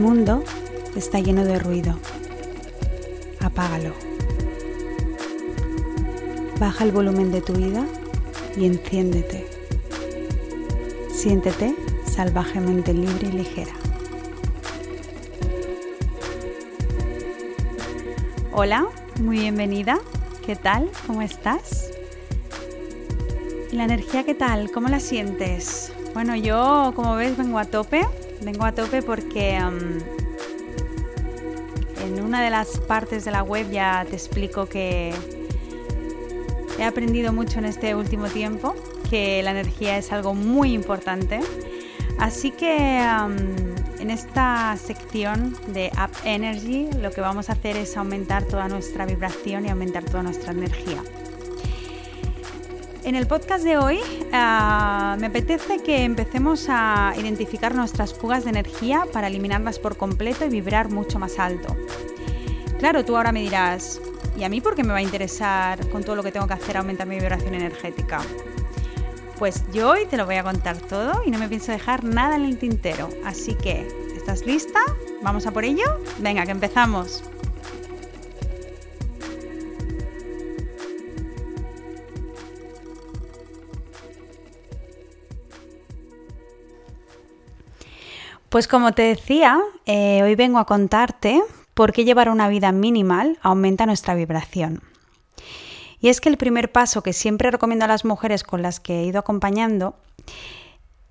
Mundo está lleno de ruido. Apágalo. Baja el volumen de tu vida y enciéndete. Siéntete salvajemente libre y ligera. Hola, muy bienvenida. ¿Qué tal? ¿Cómo estás? ¿Y la energía qué tal? ¿Cómo la sientes? Bueno, yo como ves vengo a tope. Vengo a tope porque en una de las partes de la web ya te explico que he aprendido mucho en este último tiempo, que la energía es algo muy importante. Así que en esta sección de Up Energy lo que vamos a hacer es aumentar toda nuestra vibración y aumentar toda nuestra energía. En el podcast de hoy ah, me apetece que empecemos a identificar nuestras fugas de energía para eliminarlas por completo y vibrar mucho más alto. Claro, tú ahora me dirás, ¿y a mí por qué me va a interesar con todo lo que tengo que hacer aumentar mi vibración energética? Pues yo hoy te lo voy a contar todo y no me pienso dejar nada en el tintero. Así que, ¿estás lista? ¿Vamos a por ello? Venga, que empezamos. Pues como te decía, eh, hoy vengo a contarte por qué llevar una vida minimal aumenta nuestra vibración. Y es que el primer paso que siempre recomiendo a las mujeres con las que he ido acompañando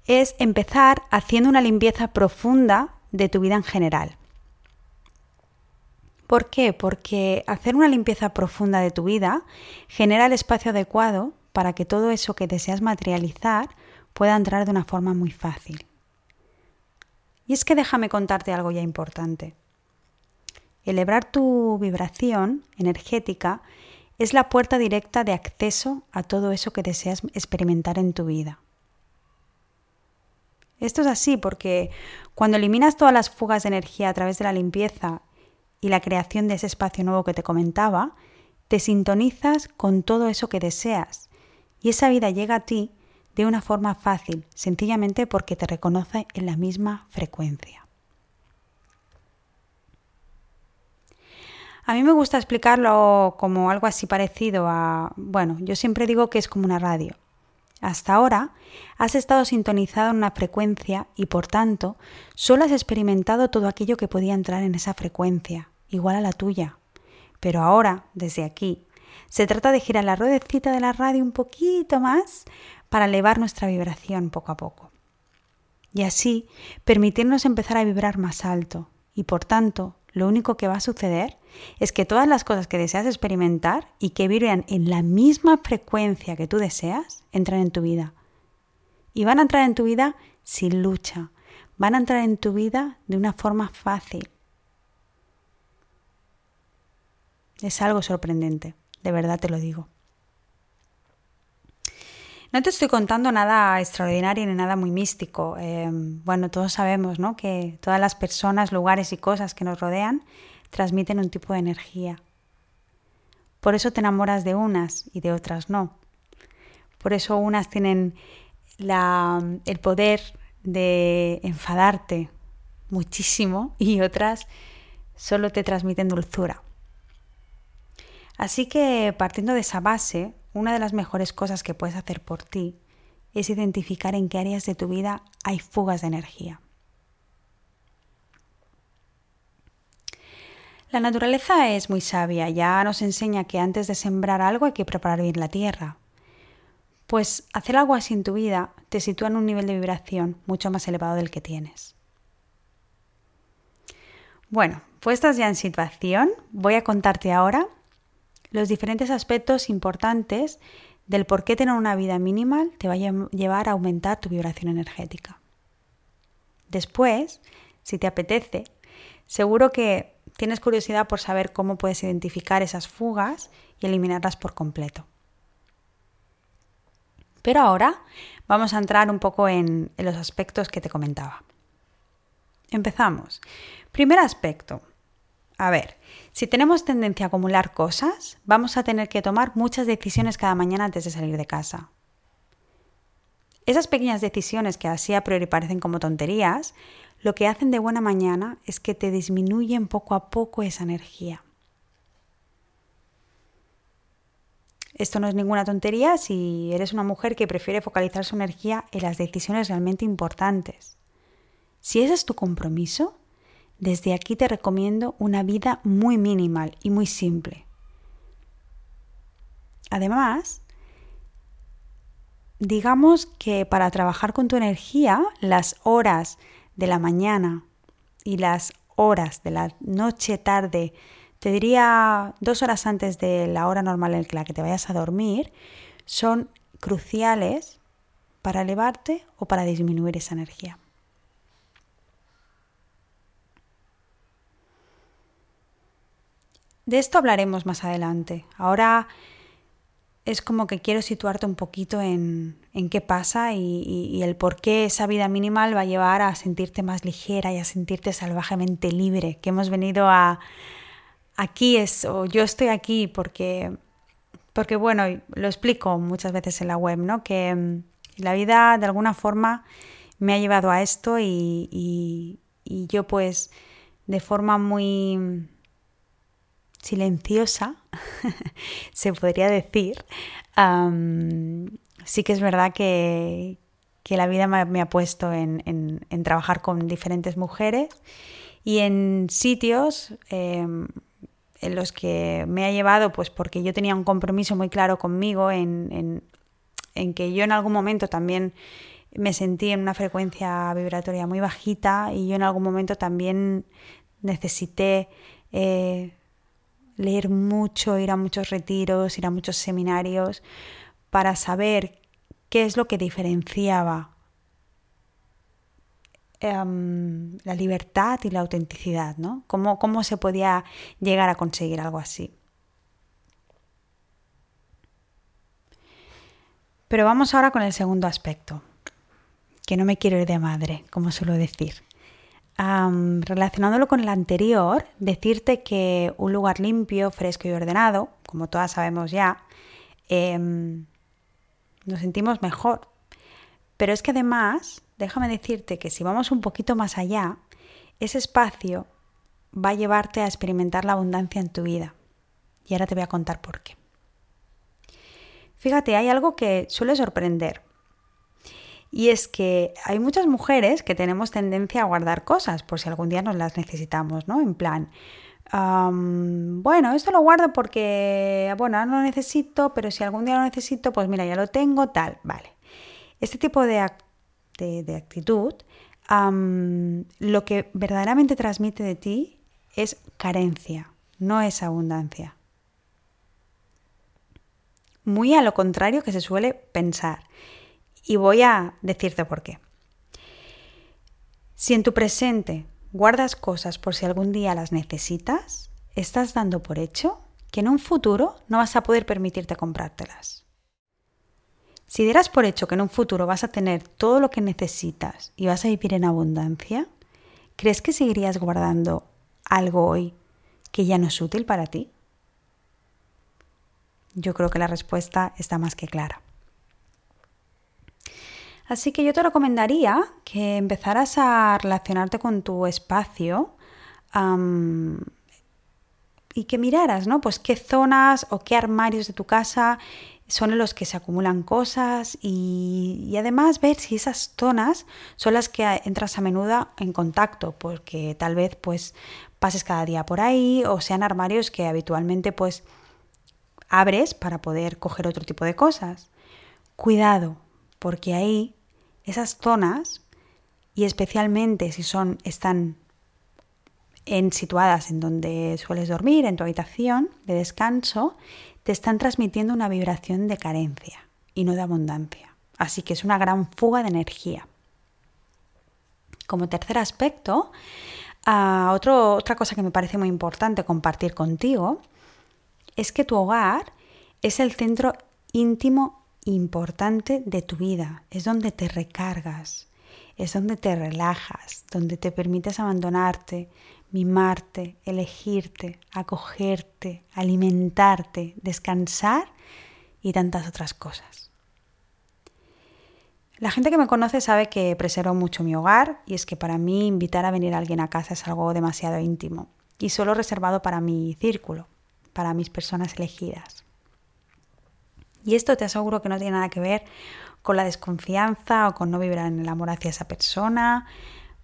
es empezar haciendo una limpieza profunda de tu vida en general. ¿Por qué? Porque hacer una limpieza profunda de tu vida genera el espacio adecuado para que todo eso que deseas materializar pueda entrar de una forma muy fácil. Y es que déjame contarte algo ya importante. Elevar tu vibración energética es la puerta directa de acceso a todo eso que deseas experimentar en tu vida. Esto es así porque cuando eliminas todas las fugas de energía a través de la limpieza y la creación de ese espacio nuevo que te comentaba, te sintonizas con todo eso que deseas y esa vida llega a ti de una forma fácil, sencillamente porque te reconoce en la misma frecuencia. A mí me gusta explicarlo como algo así parecido a, bueno, yo siempre digo que es como una radio. Hasta ahora has estado sintonizado en una frecuencia y por tanto solo has experimentado todo aquello que podía entrar en esa frecuencia, igual a la tuya. Pero ahora, desde aquí, se trata de girar la ruedecita de la radio un poquito más para elevar nuestra vibración poco a poco. Y así permitirnos empezar a vibrar más alto y por tanto lo único que va a suceder es que todas las cosas que deseas experimentar y que vibran en la misma frecuencia que tú deseas entran en tu vida. Y van a entrar en tu vida sin lucha, van a entrar en tu vida de una forma fácil. Es algo sorprendente, de verdad te lo digo. No te estoy contando nada extraordinario ni nada muy místico. Em, bueno, todos sabemos ¿no? que todas las personas, lugares y cosas que nos rodean transmiten un tipo de energía. Por eso te enamoras de unas y de otras no. Por eso unas tienen el poder de enfadarte muchísimo y otras solo te transmiten dulzura. Así que partiendo de esa base, una de las mejores cosas que puedes hacer por ti es identificar en qué áreas de tu vida hay fugas de energía. La naturaleza es muy sabia, ya nos enseña que antes de sembrar algo hay que preparar bien la tierra. Pues hacer algo así en tu vida te sitúa en un nivel de vibración mucho más elevado del que tienes. Bueno, puestas ya en situación, voy a contarte ahora los diferentes aspectos importantes del por qué tener una vida minimal te va a llevar a aumentar tu vibración energética. Después, si te apetece, seguro que tienes curiosidad por saber cómo puedes identificar esas fugas y eliminarlas por completo. Pero ahora vamos a entrar un poco en, en los aspectos que te comentaba. Empezamos. Primer aspecto. A ver, si tenemos tendencia a acumular cosas, vamos a tener que tomar muchas decisiones cada mañana antes de salir de casa. Esas pequeñas decisiones que así a priori parecen como tonterías, lo que hacen de buena mañana es que te disminuyen poco a poco esa energía. Esto no es ninguna tontería si eres una mujer que prefiere focalizar su energía en las decisiones realmente importantes. Si ese es tu compromiso, desde aquí te recomiendo una vida muy minimal y muy simple. Además, digamos que para trabajar con tu energía, las horas de la mañana y las horas de la noche tarde, te diría dos horas antes de la hora normal en la que te vayas a dormir, son cruciales para elevarte o para disminuir esa energía. De esto hablaremos más adelante. Ahora es como que quiero situarte un poquito en, qué pasa y, el por qué esa vida minimal va a llevar a sentirte más ligera y a sentirte salvajemente libre, que hemos venido a... Aquí es, o yo estoy aquí porque, porque bueno, lo explico muchas veces en la web, ¿no? Que mm, la vida de alguna forma me ha llevado a esto y, y yo pues de forma muy silenciosa, se podría decir, sí que es verdad que, la vida me, ha puesto en, trabajar con diferentes mujeres y en sitios em, en los que me ha llevado, pues porque yo tenía un compromiso muy claro conmigo, en, en que yo en algún momento también me sentí en una frecuencia vibratoria muy bajita y yo en algún momento también necesité eh, leer mucho, ir a muchos retiros, ir a muchos seminarios, para saber qué es lo que diferenciaba em, la libertad y la autenticidad, ¿no? ¿Cómo, ¿Cómo se podía llegar a conseguir algo así? Pero vamos ahora con el segundo aspecto, que no me quiero ir de madre, como suelo decir relacionándolo con el anterior, decirte que un lugar limpio, fresco y ordenado, como todas sabemos ya, em, nos sentimos mejor. Pero es que además, déjame decirte que si vamos un poquito más allá, ese espacio va a llevarte a experimentar la abundancia en tu vida. Y ahora te voy a contar por qué. Fíjate, hay algo que suele sorprender. Y es que hay muchas mujeres que tenemos tendencia a guardar cosas por si algún día nos las necesitamos, ¿no? En plan, bueno, esto lo guardo porque, bueno, no lo necesito, pero si algún día lo necesito, pues mira, ya lo tengo, tal, vale. Este tipo de, de, actitud, lo que verdaderamente transmite de ti es carencia, no es abundancia. Muy a lo contrario que se suele pensar. Y voy a decirte por qué. Si en tu presente guardas cosas por si algún día las necesitas, estás dando por hecho que en un futuro no vas a poder permitirte comprártelas. Si dieras por hecho que en un futuro vas a tener todo lo que necesitas y vas a vivir en abundancia, ¿crees que seguirías guardando algo hoy que ya no es útil para ti? Yo creo que la respuesta está más que clara. Así que yo te recomendaría que empezaras a relacionarte con tu espacio y que miraras, ¿no? Pues qué zonas o qué armarios de tu casa son en los que se acumulan cosas y, además ver si esas zonas son las que entras a menudo en contacto, porque tal vez pues pases cada día por ahí o sean armarios que habitualmente pues abres para poder coger otro tipo de cosas. Cuidado, porque ahí esas zonas, y especialmente si son, están en, situadas en donde sueles dormir, en tu habitación de descanso, te están transmitiendo una vibración de carencia y no de abundancia. Así que es una gran fuga de energía. Como tercer aspecto, ah, otra cosa que me parece muy importante compartir contigo es que tu hogar es el centro íntimo importante de tu vida, es donde te recargas, es donde te relajas, donde te permites abandonarte, mimarte, elegirte, acogerte, alimentarte, descansar y tantas otras cosas. La gente que me conoce sabe que preservo mucho mi hogar y es que para mí invitar a venir a alguien a casa es algo demasiado íntimo y solo reservado para mi círculo, para mis personas elegidas. Y esto te aseguro que no tiene nada que ver con la desconfianza o con no vibrar en el amor hacia esa persona.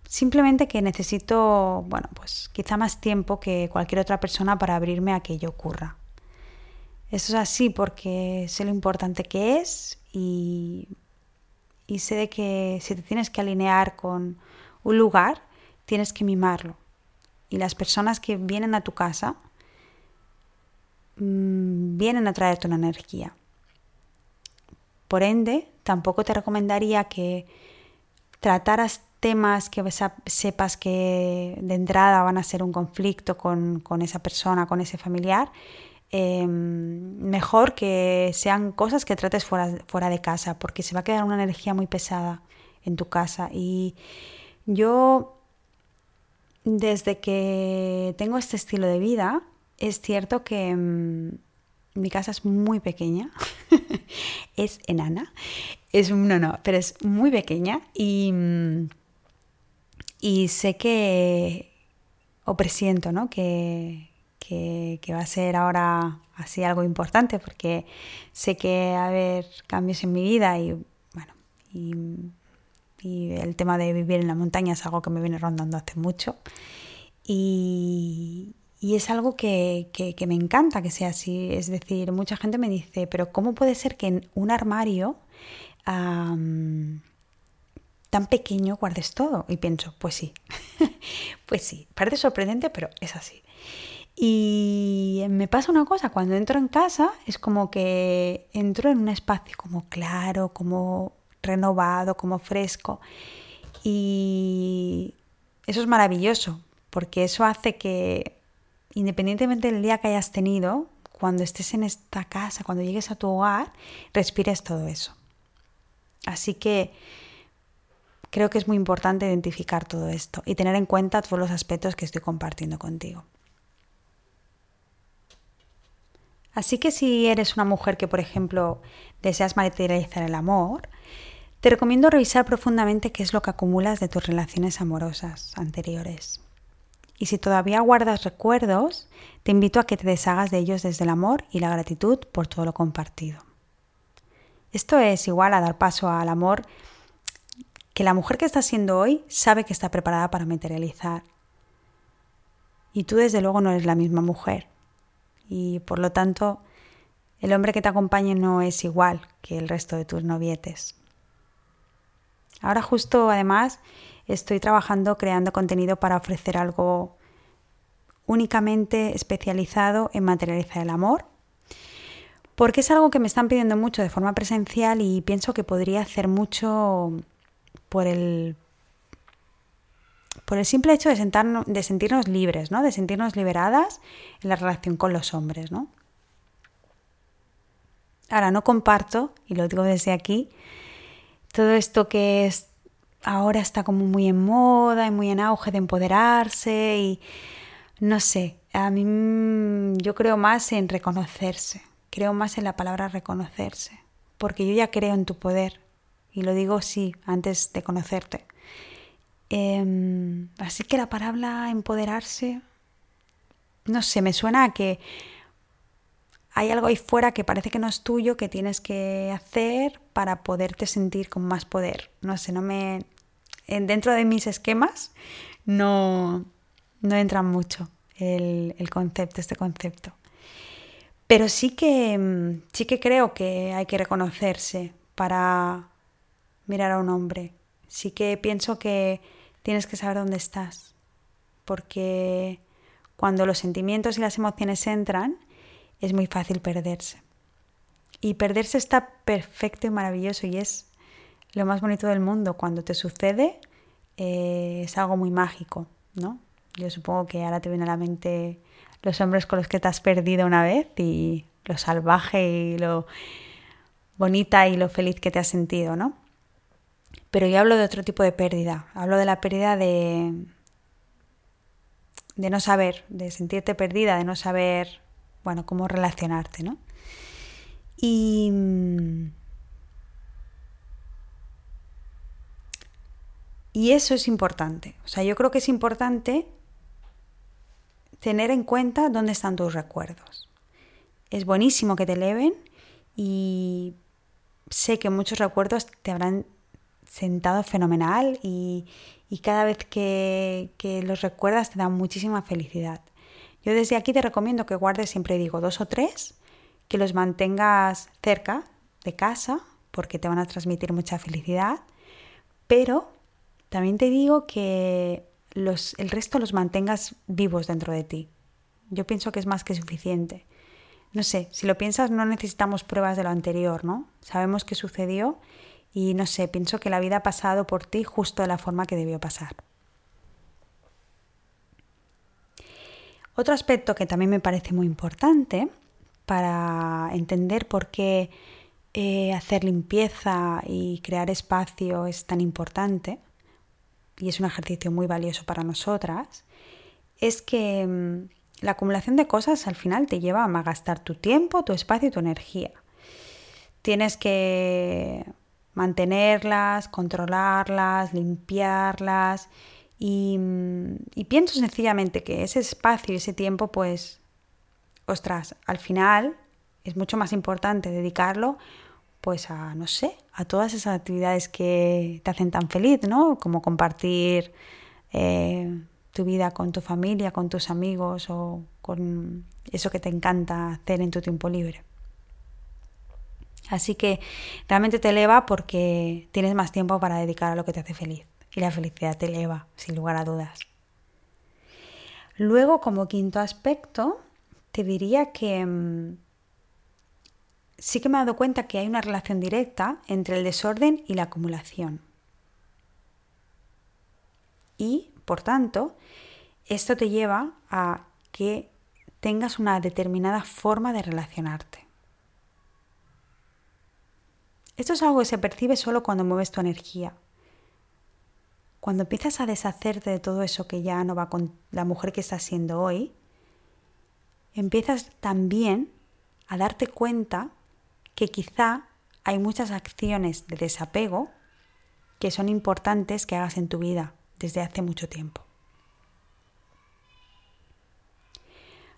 Simplemente que necesito, bueno, pues quizá más tiempo que cualquier otra persona para abrirme a que ello ocurra. Eso es así porque sé lo importante que es y, y sé de que si te tienes que alinear con un lugar, tienes que mimarlo. Y las personas que vienen a tu casa mmm, vienen a traerte una energía. Por ende, tampoco te recomendaría que trataras temas que sepas que de entrada van a ser un conflicto con, esa persona, con ese familiar, em, mejor que sean cosas que trates fuera, de casa, porque se va a quedar una energía muy pesada en tu casa. Y yo, desde que tengo este estilo de vida, es cierto que em, mi casa es muy pequeña, es enana, es, no, no, pero es muy pequeña y, y sé que, o presiento, ¿no? Que, que, va a ser ahora así algo importante porque sé que va a haber cambios en mi vida y bueno, y el tema de vivir en la montaña es algo que me viene rondando hace mucho. Y, y es algo que, me encanta que sea así. Es decir, mucha gente me dice, pero ¿cómo puede ser que en un armario tan pequeño guardes todo? Y pienso, pues sí, pues sí, parece sorprendente, pero es así. Y me pasa una cosa, cuando entro en casa es como que entro en un espacio como claro, como renovado, como fresco. Y eso es maravilloso, porque eso hace que independientemente del día que hayas tenido, cuando estés en esta casa, cuando llegues a tu hogar, respires todo eso. Así que creo que es muy importante identificar todo esto y tener en cuenta todos los aspectos que estoy compartiendo contigo. Así que si eres una mujer que, por ejemplo, deseas materializar el amor, te recomiendo revisar profundamente qué es lo que acumulas de tus relaciones amorosas anteriores. Y si todavía guardas recuerdos, te invito a que te deshagas de ellos desde el amor y la gratitud por todo lo compartido. Esto es igual a dar paso al amor que la mujer que estás siendo hoy sabe que está preparada para materializar. Y tú desde luego no eres la misma mujer. Y por lo tanto, el hombre que te acompañe no es igual que el resto de tus novietes. Ahora justo además estoy trabajando creando contenido para ofrecer algo únicamente especializado en materializar el amor, porque es algo que me están pidiendo mucho de forma presencial y pienso que podría hacer mucho por el por el simple hecho de, sentarnos, de sentirnos libres, ¿no? de sentirnos liberadas en la relación con los hombres. ¿no? Ahora, no comparto, y lo digo desde aquí, todo esto que es ahora está como muy en moda y muy en auge de empoderarse y no sé, a mí mm, yo creo más en reconocerse, creo más en la palabra reconocerse, porque yo ya creo en tu poder y lo digo sí, antes de conocerte. Em, así que la palabra empoderarse, no sé, me suena a que hay algo ahí fuera que parece que no es tuyo, que tienes que hacer para poderte sentir con más poder. No sé, no me, dentro de mis esquemas no, no entra mucho el, concepto, este concepto. Pero sí que, sí que creo que hay que reconocerse para mirar a un hombre. Sí que pienso que tienes que saber dónde estás. Porque cuando los sentimientos y las emociones entran, es muy fácil perderse. Y perderse está perfecto y maravilloso y es lo más bonito del mundo. Cuando te sucede eh, es algo muy mágico, ¿no? Yo supongo que ahora te viene a la mente los hombres con los que te has perdido una vez y lo salvaje y lo bonita y lo feliz que te has sentido, ¿no? Pero yo hablo de otro tipo de pérdida. Hablo de la pérdida de, de no saber, de sentirte perdida, de no saber, bueno, cómo relacionarte, ¿no? Y Y eso es importante. O sea, yo creo que es importante tener en cuenta dónde están tus recuerdos. Es buenísimo que te eleven y sé que muchos recuerdos te habrán sentado fenomenal y, cada vez que, que, los recuerdas te dan muchísima felicidad. Yo desde aquí te recomiendo que guardes, siempre digo, dos o tres, que los mantengas cerca de casa porque te van a transmitir mucha felicidad, pero también te digo que los, el resto los mantengas vivos dentro de ti. Yo pienso que es más que suficiente. No sé, si lo piensas no necesitamos pruebas de lo anterior, ¿no? Sabemos qué sucedió y no sé, pienso que la vida ha pasado por ti justo de la forma que debió pasar. Otro aspecto que también me parece muy importante para entender por qué eh, hacer limpieza y crear espacio es tan importante y es un ejercicio muy valioso para nosotras, es que mm, la acumulación de cosas al final te lleva a gastar tu tiempo, tu espacio y tu energía. Tienes que mantenerlas, controlarlas, limpiarlas y, y pienso sencillamente que ese espacio y ese tiempo pues, ostras, al final es mucho más importante dedicarlo pues a, no sé, a todas esas actividades que te hacen tan feliz, ¿no? Como compartir eh, tu vida con tu familia, con tus amigos o con eso que te encanta hacer en tu tiempo libre. Así que realmente te eleva porque tienes más tiempo para dedicar a lo que te hace feliz. Y la felicidad te eleva, sin lugar a dudas. Luego, como quinto aspecto, te diría que mm, sí que me he dado cuenta que hay una relación directa entre el desorden y la acumulación. Y, por tanto, esto te lleva a que tengas una determinada forma de relacionarte. Esto es algo que se percibe solo cuando mueves tu energía. Cuando empiezas a deshacerte de todo eso que ya no va con la mujer que estás siendo hoy, empiezas también a darte cuenta que quizá hay muchas acciones de desapego que son importantes que hagas en tu vida desde hace mucho tiempo.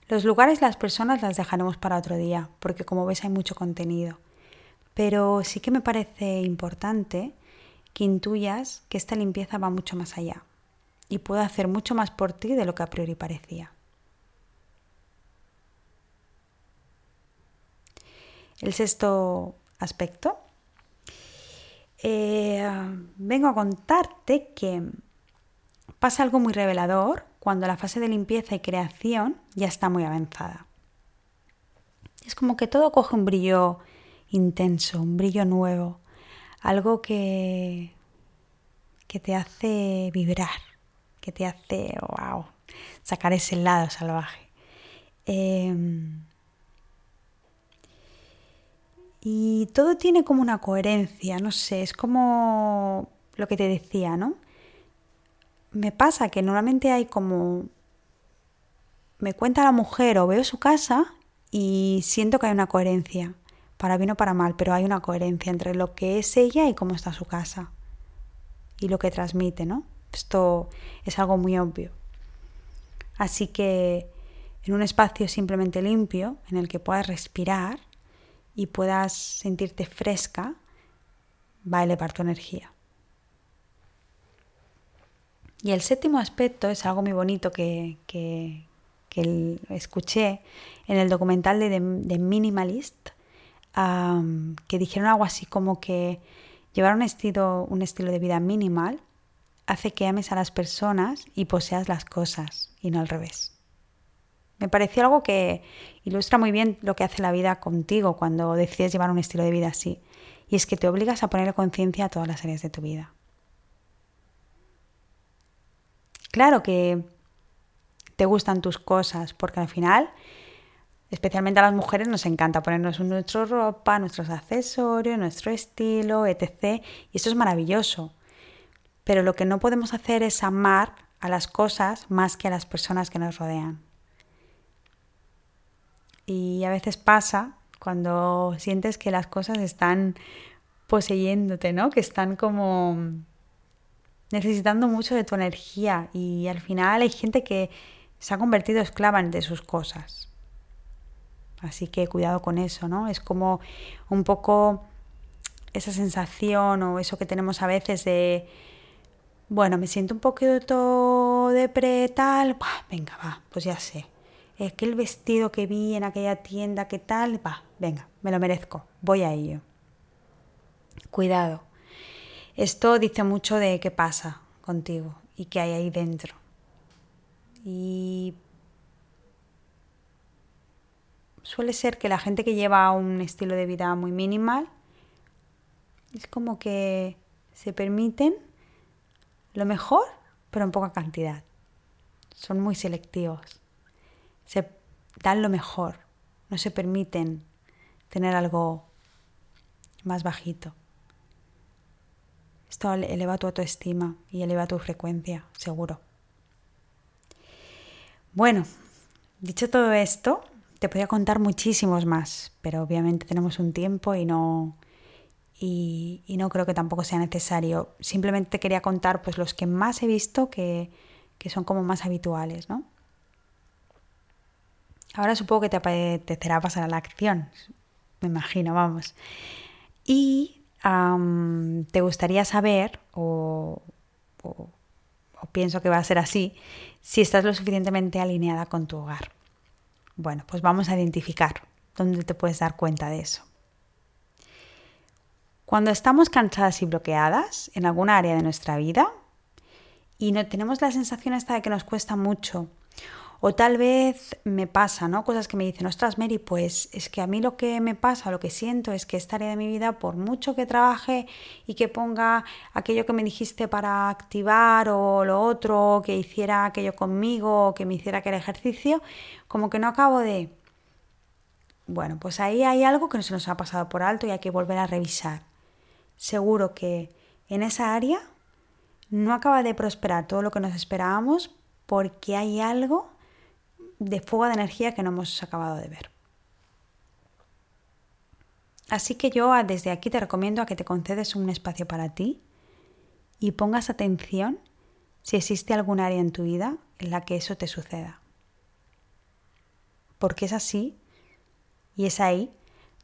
Los lugares, las personas las dejaremos para otro día, porque como ves hay mucho contenido. Pero sí que me parece importante que intuyas que esta limpieza va mucho más allá y puede hacer mucho más por ti de lo que a priori parecía. El sexto aspecto. Eh, vengo a contarte que pasa algo muy revelador cuando la fase de limpieza y creación ya está muy avanzada. Es como que todo coge un brillo intenso, un brillo nuevo, algo que, que te hace vibrar, que te hace, wow, sacar ese lado salvaje. Em, y todo tiene como una coherencia, no sé, es como lo que te decía, ¿no? Me pasa que normalmente hay como... Me cuenta la mujer o veo su casa y siento que hay una coherencia, para bien o para mal, pero hay una coherencia entre lo que es ella y cómo está su casa y lo que transmite, ¿no? Esto es algo muy obvio. Así que en un espacio simplemente limpio, en el que puedas respirar, y puedas sentirte fresca, va a elevar tu energía. Y el séptimo aspecto es algo muy bonito que, que, escuché en el documental de, The Minimalist, que dijeron algo así como que llevar un estilo, un estilo de vida minimal hace que ames a las personas y poseas las cosas y no al revés. Me pareció algo que ilustra muy bien lo que hace la vida contigo cuando decides llevar un estilo de vida así. Y es que te obligas a poner conciencia a todas las áreas de tu vida. Claro que te gustan tus cosas, porque al final, especialmente a las mujeres, nos encanta ponernos nuestra ropa, nuestros accesorios, nuestro estilo, etc. Y eso es maravilloso. Pero lo que no podemos hacer es amar a las cosas más que a las personas que nos rodean. Y a veces pasa cuando sientes que las cosas están poseyéndote, ¿no? Que están como necesitando mucho de tu energía y al final hay gente que se ha convertido esclava de sus cosas. Así que cuidado con eso, ¿no? Es como un poco esa sensación o eso que tenemos a veces de, bueno, me siento un poquito de pre tal, venga, va, pues ya sé. Es que el vestido que vi en aquella tienda, ¿qué tal? Va, venga, me lo merezco, voy a ello. Cuidado. Esto dice mucho de qué pasa contigo y qué hay ahí dentro. Y suele ser que la gente que lleva un estilo de vida muy minimal es como que se permiten lo mejor, pero en poca cantidad. Son muy selectivos. Se dan lo mejor. No se permiten tener algo más bajito. Esto eleva tu autoestima y eleva tu frecuencia, seguro. Bueno, dicho todo esto, te podría contar muchísimos más, pero obviamente tenemos un tiempo y no, y, no creo que tampoco sea necesario. Simplemente quería contar pues, los que más he visto que, que son como más habituales, ¿no? Ahora supongo que te apetecerá pasar a la acción, me imagino, vamos. Y te gustaría saber, o, pienso que va a ser así, si estás lo suficientemente alineada con tu hogar. Bueno, pues vamos a identificar dónde te puedes dar cuenta de eso. Cuando estamos cansadas y bloqueadas en alguna área de nuestra vida y no tenemos la sensación esta de que nos cuesta mucho o tal vez me pasa, ¿no? Cosas que me dicen, ostras, Mary, pues es que a mí lo que me pasa, lo que siento es que esta área de mi vida, por mucho que trabaje y que ponga aquello que me dijiste para activar o lo otro, que hiciera aquello conmigo, o que me hiciera aquel ejercicio, como que no acabo de... Bueno, pues ahí hay algo que no se nos ha pasado por alto y hay que volver a revisar. Seguro que en esa área no acaba de prosperar todo lo que nos esperábamos porque hay algo de fuga de energía que no hemos acabado de ver. Así que yo ah, desde aquí te recomiendo a que te concedes un espacio para ti y pongas atención si existe algún área en tu vida en la que eso te suceda. Porque es así y es ahí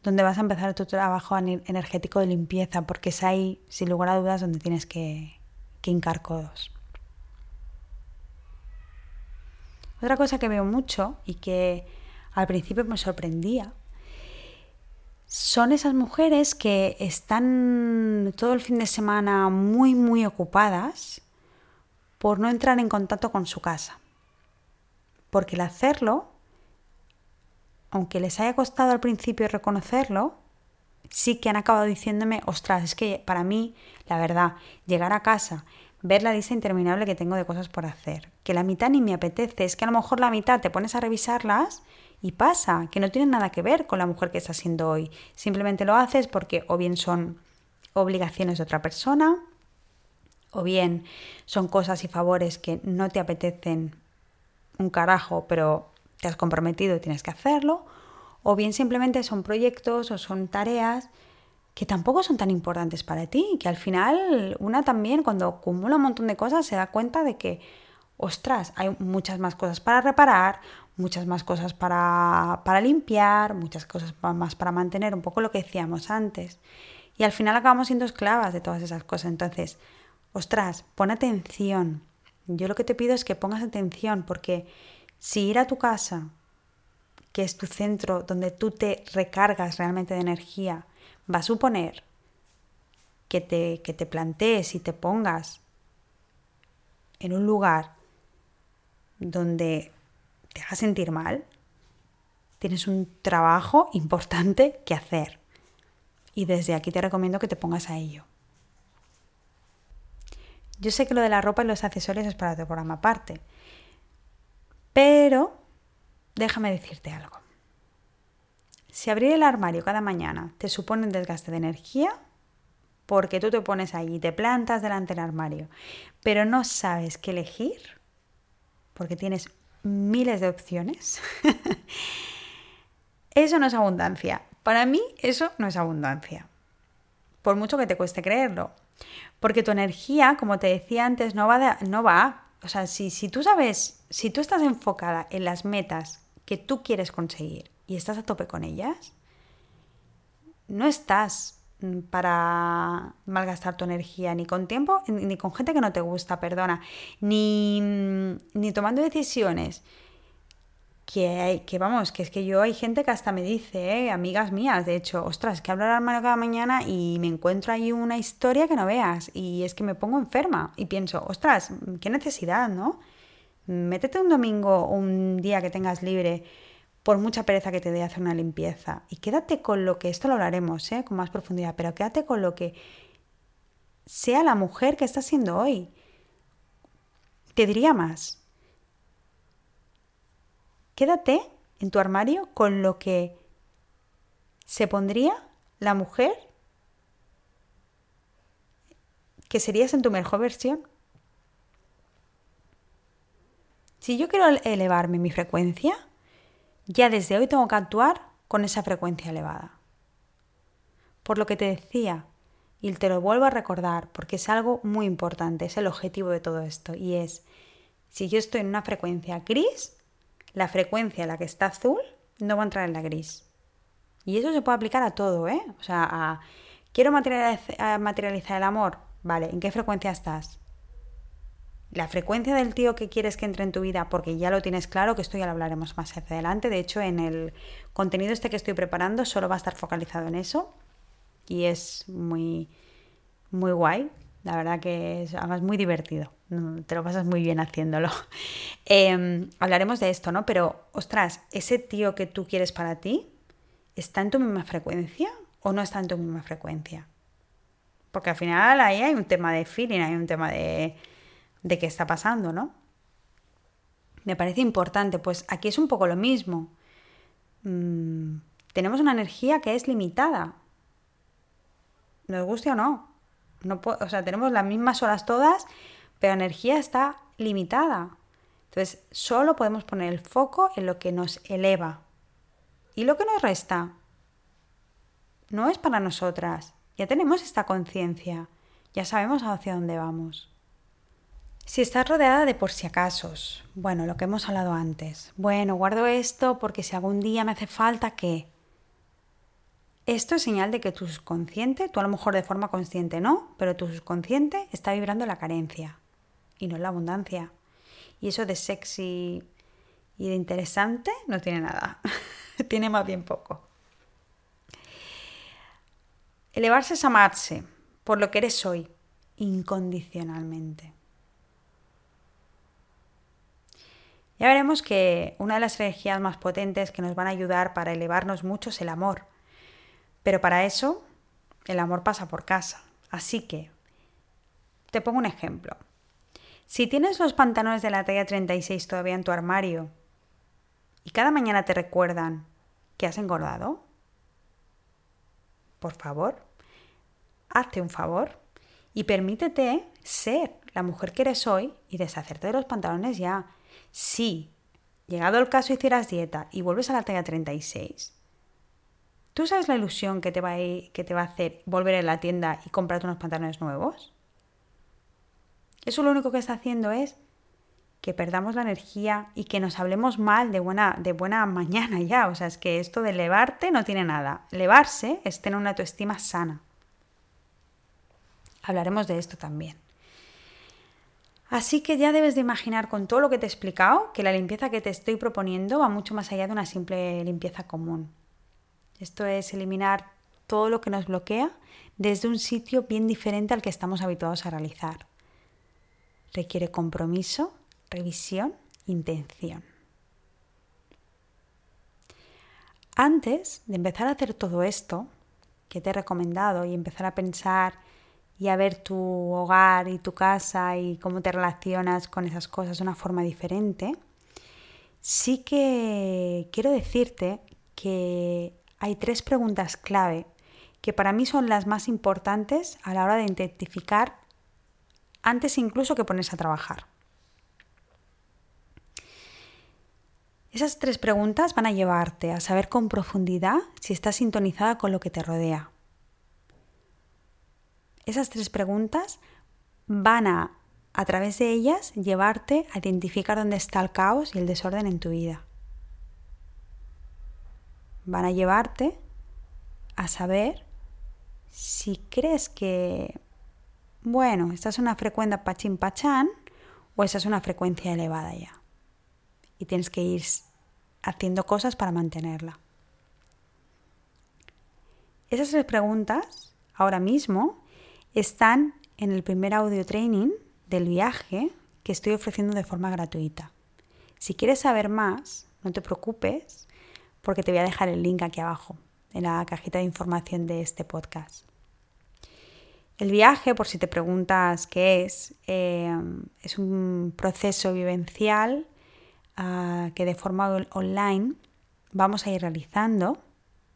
donde vas a empezar tu trabajo energético de limpieza, porque es ahí, sin lugar a dudas, donde tienes que, que hincar codos. Otra cosa que veo mucho y que al principio me sorprendía son esas mujeres que están todo el fin de semana muy, muy ocupadas por no entrar en contacto con su casa. Porque el hacerlo, aunque les haya costado al principio reconocerlo, sí que han acabado diciéndome, ostras, es que para mí, la verdad, llegar a casa ver la lista interminable que tengo de cosas por hacer. Que la mitad ni me apetece, es que a lo mejor la mitad te pones a revisarlas y pasa, que no tienen nada que ver con la mujer que estás siendo hoy. Simplemente lo haces porque o bien son obligaciones de otra persona, o bien son cosas y favores que no te apetecen un carajo, pero te has comprometido y tienes que hacerlo, o bien simplemente son proyectos o son tareas que tampoco son tan importantes para ti, que al final una también cuando acumula un montón de cosas se da cuenta de que, ostras, hay muchas más cosas para reparar, muchas más cosas para, para limpiar, muchas cosas más para mantener, un poco lo que decíamos antes. Y al final acabamos siendo esclavas de todas esas cosas. Entonces, ostras, pon atención. Yo lo que te pido es que pongas atención porque si ir a tu casa, que es tu centro donde tú te recargas realmente de energía, va a suponer que te, que te plantees y te pongas en un lugar donde te haga sentir mal, tienes un trabajo importante que hacer. Y desde aquí te recomiendo que te pongas a ello. Yo sé que lo de la ropa y los accesorios es para tu programa aparte, pero déjame decirte algo. Si abrir el armario cada mañana te supone un desgaste de energía, porque tú te pones ahí y te plantas delante del armario, pero no sabes qué elegir, porque tienes miles de opciones, eso no es abundancia. Para mí eso no es abundancia. Por mucho que te cueste creerlo. Porque tu energía, como te decía antes, no va, no va. O sea, si, si tú sabes, si tú estás enfocada en las metas que tú quieres conseguir y estás a tope con ellas, no estás mm, para malgastar tu energía, ni con tiempo, ni con gente que no te gusta, perdona, ni, mm, ni tomando decisiones que, que vamos, que es que yo hay gente que hasta me dice, eh, amigas mías, de hecho, ostras, que hablo hermano cada mañana y me encuentro ahí una historia que no veas y es que me pongo enferma y pienso, ostras, qué necesidad, ¿no? Métete un domingo o un día que tengas libre por mucha pereza que te dé hacer una limpieza y quédate con lo que, esto lo hablaremos ¿eh? con más profundidad, pero quédate con lo que sea la mujer que estás siendo hoy. Te diría más, Quédate en tu armario con lo que se pondría la mujer que serías en tu mejor versión. Si yo quiero elevarme mi frecuencia, ya desde hoy tengo que actuar con esa frecuencia elevada. Por lo que te decía, y te lo vuelvo a recordar porque es algo muy importante, es el objetivo de todo esto, y es, si yo estoy en una frecuencia gris, la frecuencia en la que está azul no va a entrar en la gris. Y eso se puede aplicar a todo, ¿eh? O sea, a, quiero materializar el amor. Vale, ¿en qué frecuencia estás? La frecuencia del tío que quieres que entre en tu vida, porque ya lo tienes claro, que esto ya lo hablaremos más hacia adelante. De hecho, en el contenido este que estoy preparando solo va a estar focalizado en eso. Y es muy, muy guay. La verdad que es además muy divertido. Te lo pasas muy bien haciéndolo. Em, hablaremos de esto, ¿no? Pero, ostras, ¿ese tío que tú quieres para ti está en tu misma frecuencia o no está en tu misma frecuencia? Porque al final ahí hay un tema de feeling, hay un tema de, de qué está pasando, ¿no? Me parece importante, pues aquí es un poco lo mismo. Mm, tenemos una energía que es limitada. Nos guste o no. no o sea, tenemos las mismas horas todas, pero la energía está limitada. Entonces, solo podemos poner el foco en lo que nos eleva. Y lo que nos resta no es para nosotras. Ya tenemos esta conciencia. Ya sabemos hacia dónde vamos. Si estás rodeada de por si acasos, bueno, lo que hemos hablado antes. Bueno, guardo esto porque si algún día me hace falta, ¿qué? Esto es señal de que tu subconsciente, tú a lo mejor de forma consciente no, pero tu subconsciente está vibrando la carencia y no la abundancia. Y eso de sexy y de interesante no tiene nada, tiene más bien poco. Elevarse es amarse por lo que eres hoy, incondicionalmente. Ya veremos que una de las energías más potentes que nos van a ayudar para elevarnos mucho es el amor. Pero para eso, el amor pasa por casa. Así que, te pongo un ejemplo. Si tienes los pantalones de la talla 36 todavía en tu armario y cada mañana te recuerdan que has engordado, por favor, hazte un favor y permítete ser la mujer que eres hoy y deshacerte de los pantalones ya. Si, llegado el caso, hicieras dieta y vuelves a la talla 36, ¿tú sabes la ilusión que te va a, que te va a hacer volver a la tienda y comprarte unos pantalones nuevos? Eso lo único que está haciendo es que perdamos la energía y que nos hablemos mal de buena, de buena mañana ya. O sea, es que esto de elevarte no tiene nada. Elevarse es tener una autoestima sana. Hablaremos de esto también. Así que ya debes de imaginar con todo lo que te he explicado que la limpieza que te estoy proponiendo va mucho más allá de una simple limpieza común. Esto es eliminar todo lo que nos bloquea desde un sitio bien diferente al que estamos habituados a realizar requiere compromiso, revisión, intención. Antes de empezar a hacer todo esto que te he recomendado y empezar a pensar y a ver tu hogar y tu casa y cómo te relacionas con esas cosas de una forma diferente, sí que quiero decirte que hay tres preguntas clave que para mí son las más importantes a la hora de identificar antes incluso que ponerse a trabajar. Esas tres preguntas van a llevarte a saber con profundidad si estás sintonizada con lo que te rodea. Esas tres preguntas van a, a través de ellas, llevarte a identificar dónde está el caos y el desorden en tu vida. Van a llevarte a saber si crees que, bueno, esta es una frecuencia pachín pachán o esa es una frecuencia elevada ya. Y tienes que ir haciendo cosas para mantenerla. Esas tres preguntas ahora mismo están en el primer audio training del viaje que estoy ofreciendo de forma gratuita. Si quieres saber más, no te preocupes porque te voy a dejar el link aquí abajo en la cajita de información de este podcast. El viaje, por si te preguntas qué es, eh, es un proceso vivencial ah, que de forma online vamos a ir realizando.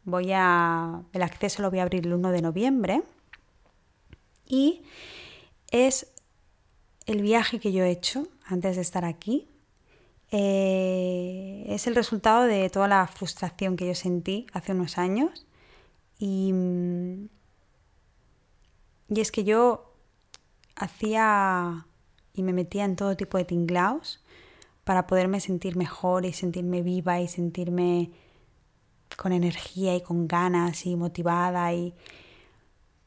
Voy a, el acceso lo voy a abrir el 1 de noviembre y es el viaje que yo he hecho antes de estar aquí. Eh, es el resultado de toda la frustración que yo sentí hace unos años y, y es que yo hacía y me metía en todo tipo de tinglaos para poderme sentir mejor y sentirme viva y sentirme con energía y con ganas y motivada y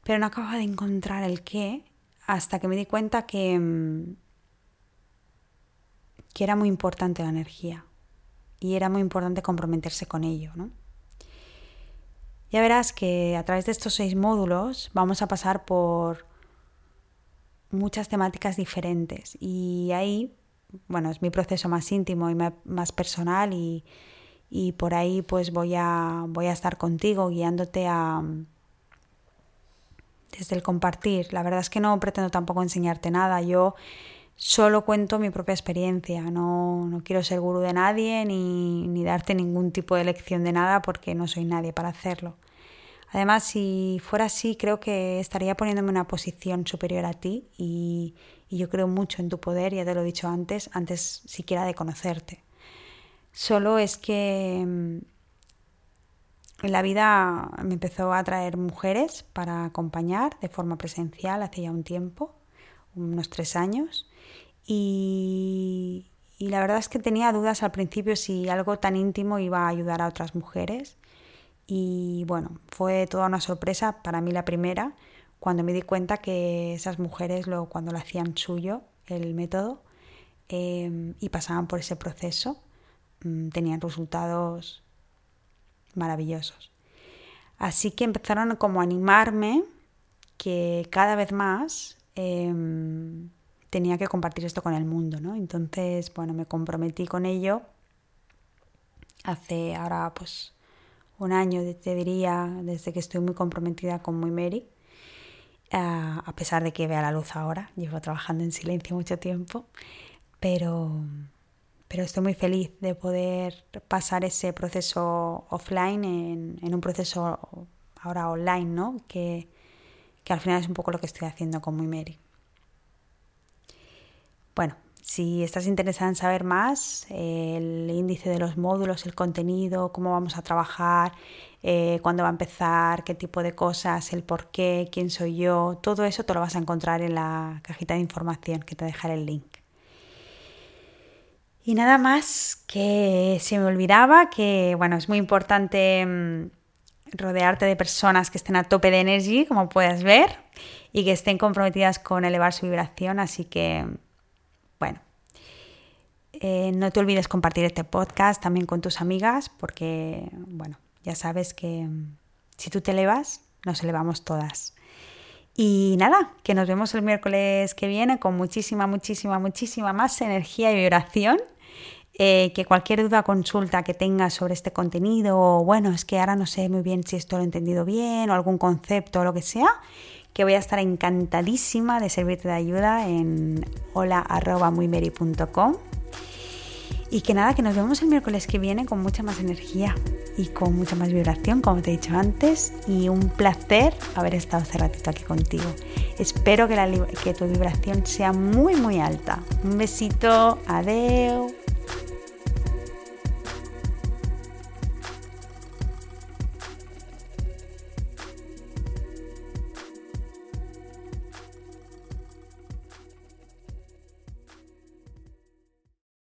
pero no acababa de encontrar el qué hasta que me di cuenta que, mm, que era muy importante la energía y era muy importante comprometerse con ello. ¿no? Ya verás que a través de estos seis módulos vamos a pasar por muchas temáticas diferentes y ahí, bueno, es mi proceso más íntimo y más personal y, y por ahí pues voy a, voy a estar contigo guiándote a desde el compartir. La verdad es que no pretendo tampoco enseñarte nada. Yo solo cuento mi propia experiencia. No, no quiero ser gurú de nadie ni, ni, darte ningún tipo de lección de nada porque no soy nadie para hacerlo. Además, si fuera así, creo que estaría poniéndome en una posición superior a ti y, y yo creo mucho en tu poder, ya te lo he dicho antes, antes siquiera de conocerte. Solo es que en la vida me empezó a traer mujeres para acompañar de forma presencial hace ya un tiempo, unos tres años. Y, la verdad es que tenía dudas al principio si algo tan íntimo iba a ayudar a otras mujeres. Y bueno, fue toda una sorpresa para mí la primera, cuando me di cuenta que esas mujeres cuando lo hacían suyo, el método, eh, y pasaban por ese proceso, mm, tenían resultados maravillosos. Así que empezaron como a animarme que cada vez más em, tenía que compartir esto con el mundo, ¿no? Entonces, bueno, me comprometí con ello hace ahora pues un año, te diría, desde que estoy muy comprometida con Muy Mary, a pesar de que vea la luz ahora, llevo trabajando en silencio mucho tiempo, pero pero estoy muy feliz de poder pasar ese proceso offline en, un proceso ahora online, ¿no? Que, al final es un poco lo que estoy haciendo con Muy Mary. Bueno, si estás interesada en saber más, el índice de los módulos, el contenido, cómo vamos a trabajar, eh, cuándo va a empezar, qué tipo de cosas, el por qué, quién soy yo, todo eso te lo vas a encontrar en la cajita de información que te dejaré el link. Y nada más que se me olvidaba que, bueno, es muy importante mm, rodearte de personas que estén a tope de energía, como puedes ver, y que estén comprometidas con elevar su vibración. Así que, bueno, eh, no te olvides compartir este podcast también con tus amigas, porque, bueno, ya sabes que mm, si tú te elevas, nos elevamos todas. Y nada, que nos vemos el miércoles que viene con muchísima, muchísima, muchísima más energía y vibración. Eh, que cualquier duda, consulta que tengas sobre este contenido, o bueno, es que ahora no sé muy bien si esto lo he entendido bien, o algún concepto o lo que sea, que voy a estar encantadísima de servirte de ayuda en hola.muymeri.com y que nada, que nos vemos el miércoles que viene con mucha más energía y con mucha más vibración, como te he dicho antes. Y un placer haber estado hace ratito aquí contigo. Espero que, que tu vibración sea muy, muy alta. Un besito. Adeu.